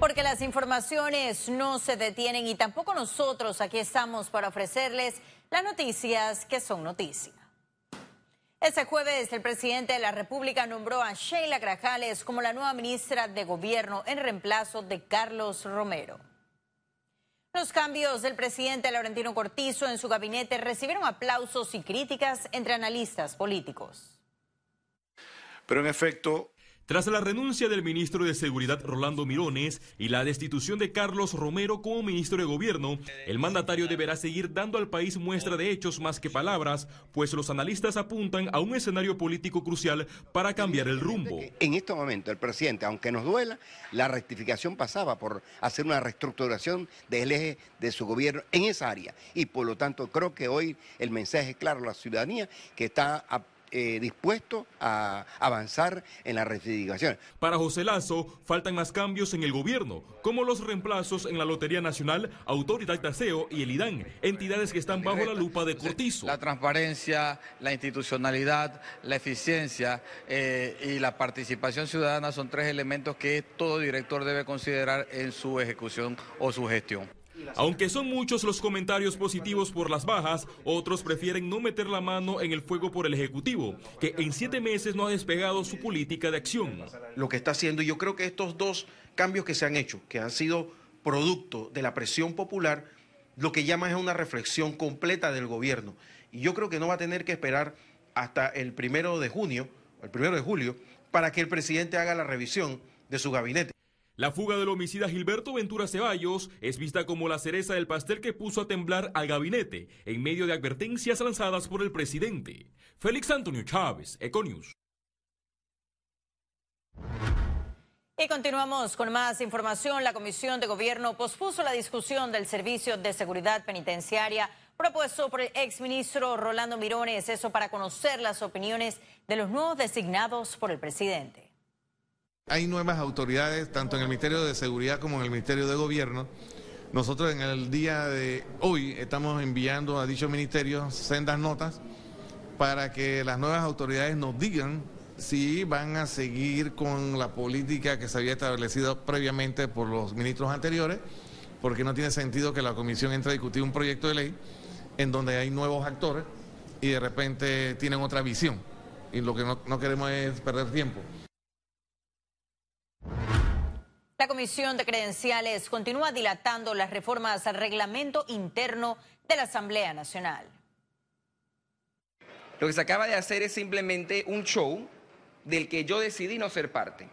Porque las informaciones no se detienen y tampoco nosotros aquí estamos para ofrecerles las noticias que son noticia. Ese jueves el presidente de la República nombró a Sheila Grajales como la nueva ministra de Gobierno en reemplazo de Carlos Romero. Los cambios del presidente Laurentino Cortizo en su gabinete recibieron aplausos y críticas entre analistas políticos. Pero en efecto, tras la renuncia del ministro de Seguridad Rolando Mirones y la destitución de Carlos Romero como ministro de Gobierno, el mandatario deberá seguir dando al país muestra de hechos más que palabras, pues los analistas apuntan a un escenario político crucial para cambiar el rumbo. En este momento, el presidente, aunque nos duela, la rectificación pasaba por hacer una reestructuración del eje de su gobierno en esa área. Y por lo tanto, creo que hoy el mensaje es claro a la ciudadanía que está a eh, dispuesto a avanzar en la rectificación. Para José Lazo, faltan más cambios en el gobierno, como los reemplazos en la Lotería Nacional, Autoridad de Aseo y el IDAN, entidades que están bajo la lupa de Cortizo. La transparencia, la institucionalidad, la eficiencia eh, y la participación ciudadana son tres elementos que todo director debe considerar en su ejecución o su gestión. Aunque son muchos los comentarios positivos por las bajas, otros prefieren no meter la mano en el fuego por el Ejecutivo, que en siete meses no ha despegado su política de acción. Lo que está haciendo, y yo creo que estos dos cambios que se han hecho, que han sido producto de la presión popular, lo que llama es una reflexión completa del gobierno. Y yo creo que no va a tener que esperar hasta el primero de junio, el primero de julio, para que el presidente haga la revisión de su gabinete. La fuga del homicida Gilberto Ventura Ceballos es vista como la cereza del pastel que puso a temblar al gabinete en medio de advertencias lanzadas por el presidente. Félix Antonio Chávez, Econius. Y continuamos con más información. La Comisión de Gobierno pospuso la discusión del Servicio de Seguridad Penitenciaria propuesto por el exministro Rolando Mirones, eso para conocer las opiniones de los nuevos designados por el presidente. Hay nuevas autoridades, tanto en el Ministerio de Seguridad como en el Ministerio de Gobierno. Nosotros en el día de hoy estamos enviando a dicho ministerio sendas notas para que las nuevas autoridades nos digan si van a seguir con la política que se había establecido previamente por los ministros anteriores, porque no tiene sentido que la comisión entre a discutir un proyecto de ley en donde hay nuevos actores y de repente tienen otra visión. Y lo que no, no queremos es perder tiempo. La Comisión de Credenciales continúa dilatando las reformas al reglamento interno de la Asamblea Nacional. Lo que se acaba de hacer es simplemente un show del que yo decidí no ser parte.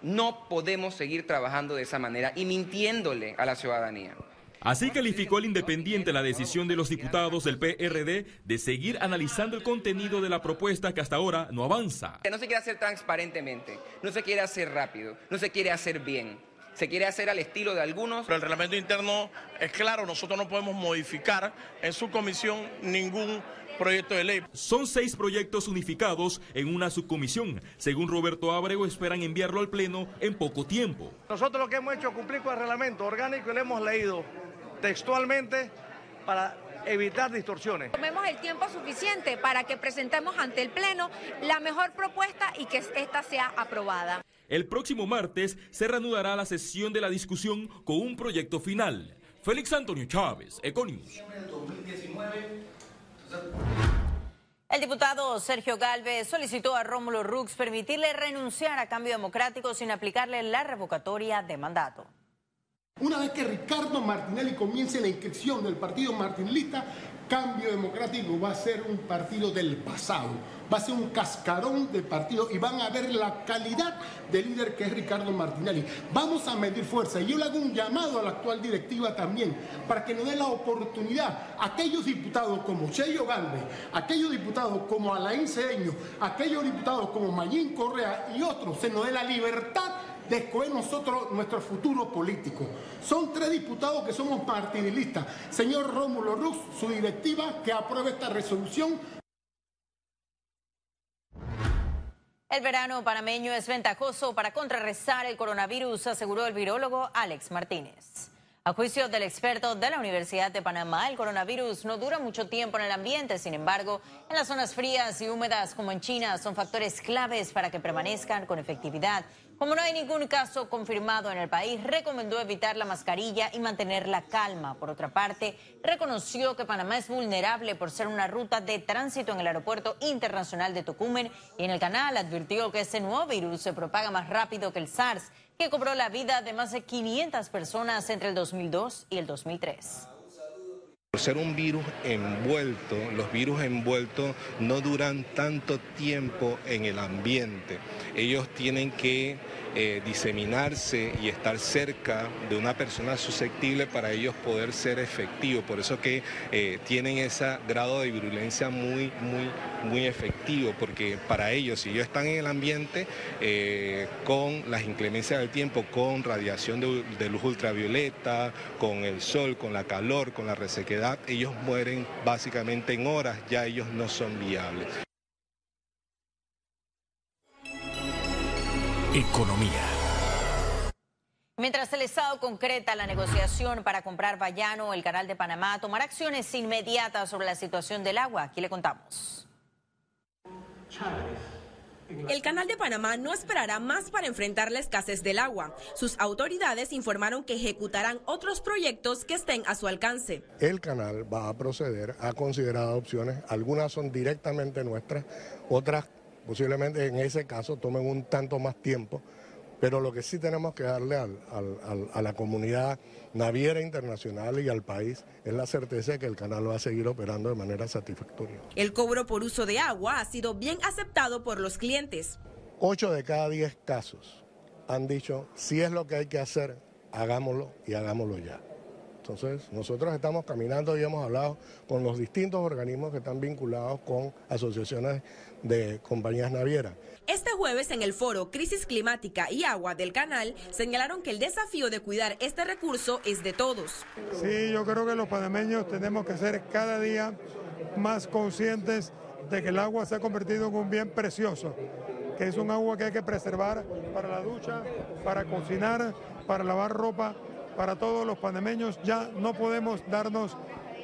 No podemos seguir trabajando de esa manera y mintiéndole a la ciudadanía. Así calificó el independiente la decisión de los diputados del PRD de seguir analizando el contenido de la propuesta que hasta ahora no avanza. No se quiere hacer transparentemente, no se quiere hacer rápido, no se quiere hacer bien. Se quiere hacer al estilo de algunos. Pero el reglamento interno es claro, nosotros no podemos modificar en su comisión ningún proyecto de ley. Son seis proyectos unificados en una subcomisión. Según Roberto Abrego, esperan enviarlo al Pleno en poco tiempo. Nosotros lo que hemos hecho es cumplir con el reglamento orgánico y lo hemos leído textualmente para evitar distorsiones. Tomemos el tiempo suficiente para que presentemos ante el Pleno la mejor propuesta y que esta sea aprobada. El próximo martes se reanudará la sesión de la discusión con un proyecto final. Félix Antonio Chávez, Econius. El diputado Sergio Galvez solicitó a Rómulo Rux permitirle renunciar a cambio democrático sin aplicarle la revocatoria de mandato. Una vez que Ricardo Martinelli comience la inscripción del partido martinelista, Cambio Democrático va a ser un partido del pasado, va a ser un cascarón del partido y van a ver la calidad del líder que es Ricardo Martinelli. Vamos a medir fuerza y yo le hago un llamado a la actual directiva también para que nos dé la oportunidad a aquellos diputados como Cheyo Galvez, aquellos diputados como Alain Cedeño, aquellos diputados como Mayín Correa y otros, se nos dé la libertad de escoger nosotros nuestro futuro político. Son tres diputados que somos partidistas. Señor Rómulo Rux, su directiva que apruebe esta resolución. El verano panameño es ventajoso para contrarrestar el coronavirus, aseguró el virólogo Alex Martínez. A juicio del experto de la Universidad de Panamá, el coronavirus no dura mucho tiempo en el ambiente, sin embargo, en las zonas frías y húmedas como en China son factores claves para que permanezcan con efectividad Como no hay ningún caso confirmado en el país, recomendó evitar la mascarilla y mantener la calma. Por otra parte, reconoció que Panamá es vulnerable por ser una ruta de tránsito en el aeropuerto internacional de Tocumen y en el canal advirtió que ese nuevo virus se propaga más rápido que el SARS, que cobró la vida de más de 500 personas entre el 2002 y el 2003. Por ser un virus envuelto, los virus envueltos no duran tanto tiempo en el ambiente. Ellos tienen que eh, diseminarse y estar cerca de una persona susceptible para ellos poder ser efectivos. Por eso que eh, tienen ese grado de virulencia muy, muy, muy efectivo, porque para ellos, si ellos están en el ambiente eh, con las inclemencias del tiempo, con radiación de, de luz ultravioleta, con el sol, con la calor, con la resequedad, ellos mueren básicamente en horas, ya ellos no son viables. Economía. Mientras el Estado concreta la negociación para comprar Bayano, el Canal de Panamá tomar acciones inmediatas sobre la situación del agua. Aquí le contamos. El Canal de Panamá no esperará más para enfrentar la escasez del agua. Sus autoridades informaron que ejecutarán otros proyectos que estén a su alcance. El canal va a proceder a considerar opciones. Algunas son directamente nuestras, otras Posiblemente en ese caso tomen un tanto más tiempo, pero lo que sí tenemos que darle a la comunidad naviera internacional y al país es la certeza de que el canal va a seguir operando de manera satisfactoria. El cobro por uso de agua ha sido bien aceptado por los clientes. Ocho de cada diez casos han dicho, si es lo que hay que hacer, hagámoslo y hagámoslo ya. Entonces, nosotros estamos caminando y hemos hablado con los distintos organismos que están vinculados con asociaciones de compañías navieras. Este jueves en el foro Crisis Climática y Agua del canal señalaron que el desafío de cuidar este recurso es de todos. Sí, yo creo que los panameños tenemos que ser cada día más conscientes de que el agua se ha convertido en un bien precioso, que es un agua que hay que preservar para la ducha, para cocinar, para lavar ropa, para todos los panameños. Ya no podemos darnos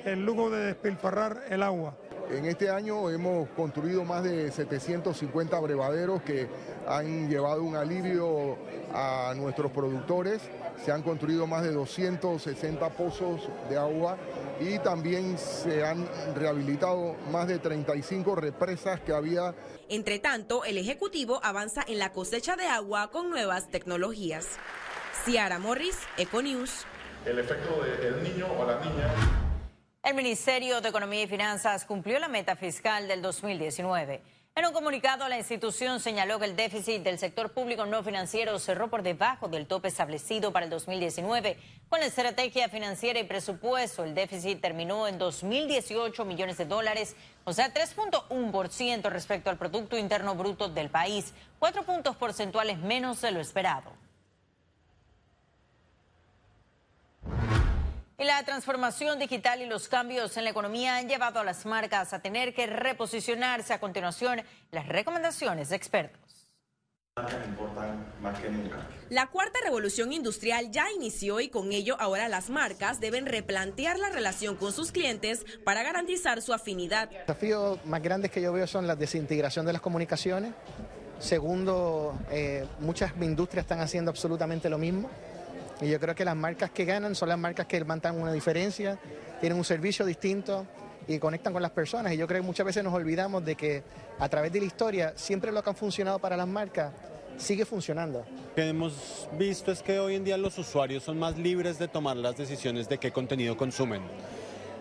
el lujo de despilfarrar el agua. En este año hemos construido más de 750 brevaderos que han llevado un alivio a nuestros productores. Se han construido más de 260 pozos de agua y también se han rehabilitado más de 35 represas que había. Entre tanto, el Ejecutivo avanza en la cosecha de agua con nuevas tecnologías. Ciara Morris, Econews. El efecto del niño o la niña el Ministerio de Economía y Finanzas cumplió la meta fiscal del 2019. En un comunicado, la institución señaló que el déficit del sector público no financiero cerró por debajo del tope establecido para el 2019. Con la estrategia financiera y presupuesto, el déficit terminó en 2.018 millones de dólares, o sea, 3.1% respecto al Producto Interno Bruto del país, cuatro puntos porcentuales menos de lo esperado. Y la transformación digital y los cambios en la economía han llevado a las marcas a tener que reposicionarse. A continuación, las recomendaciones de expertos. La cuarta revolución industrial ya inició y con ello ahora las marcas deben replantear la relación con sus clientes para garantizar su afinidad. Los desafíos más grandes que yo veo son la desintegración de las comunicaciones. Segundo, eh, muchas industrias están haciendo absolutamente lo mismo. Y yo creo que las marcas que ganan son las marcas que mantan una diferencia, tienen un servicio distinto y conectan con las personas. Y yo creo que muchas veces nos olvidamos de que a través de la historia siempre lo que ha funcionado para las marcas sigue funcionando. Lo que hemos visto es que hoy en día los usuarios son más libres de tomar las decisiones de qué contenido consumen.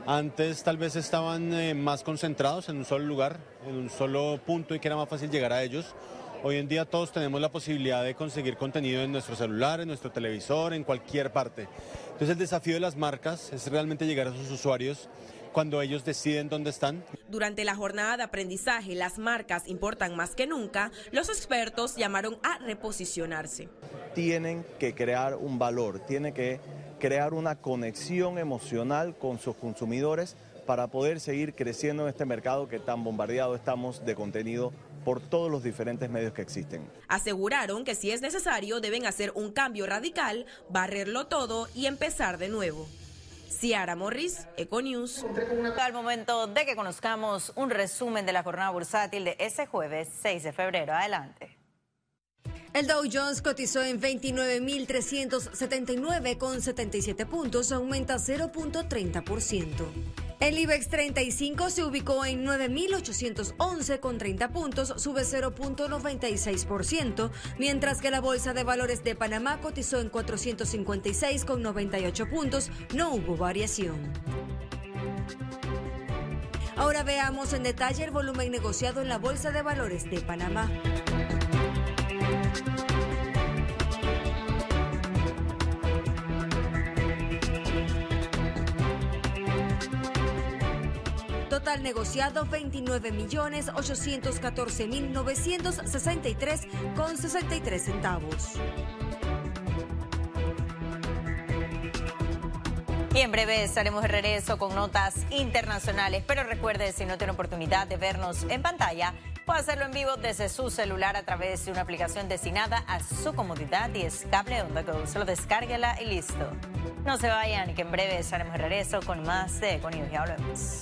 Antes tal vez estaban eh, más concentrados en un solo lugar, en un solo punto y que era más fácil llegar a ellos. Hoy en día todos tenemos la posibilidad de conseguir contenido en nuestro celular, en nuestro televisor, en cualquier parte. Entonces el desafío de las marcas es realmente llegar a sus usuarios cuando ellos deciden dónde están. Durante la jornada de aprendizaje, las marcas importan más que nunca, los expertos llamaron a reposicionarse. Tienen que crear un valor, tienen que crear una conexión emocional con sus consumidores para poder seguir creciendo en este mercado que tan bombardeado estamos de contenido por todos los diferentes medios que existen. Aseguraron que si es necesario deben hacer un cambio radical, barrerlo todo y empezar de nuevo. Ciara Morris, Econews. Al momento de que conozcamos un resumen de la jornada bursátil de ese jueves 6 de febrero. Adelante. El Dow Jones cotizó en 29.379,77 puntos, aumenta 0.30%. El IBEX 35 se ubicó en 9.811,30 puntos, sube 0.96%, mientras que la Bolsa de Valores de Panamá cotizó en 456,98 puntos, no hubo variación. Ahora veamos en detalle el volumen negociado en la Bolsa de Valores de Panamá. Total negociado 29 millones 814 mil 963 con 63 centavos. Y en breve estaremos de regreso con notas internacionales. Pero recuerde, si no tiene oportunidad de vernos en pantalla, puede hacerlo en vivo desde su celular a través de una aplicación destinada a su comodidad y es cable on the go. Solo descárguela y listo. No se vayan, que en breve estaremos de regreso con más de Con y volvemos.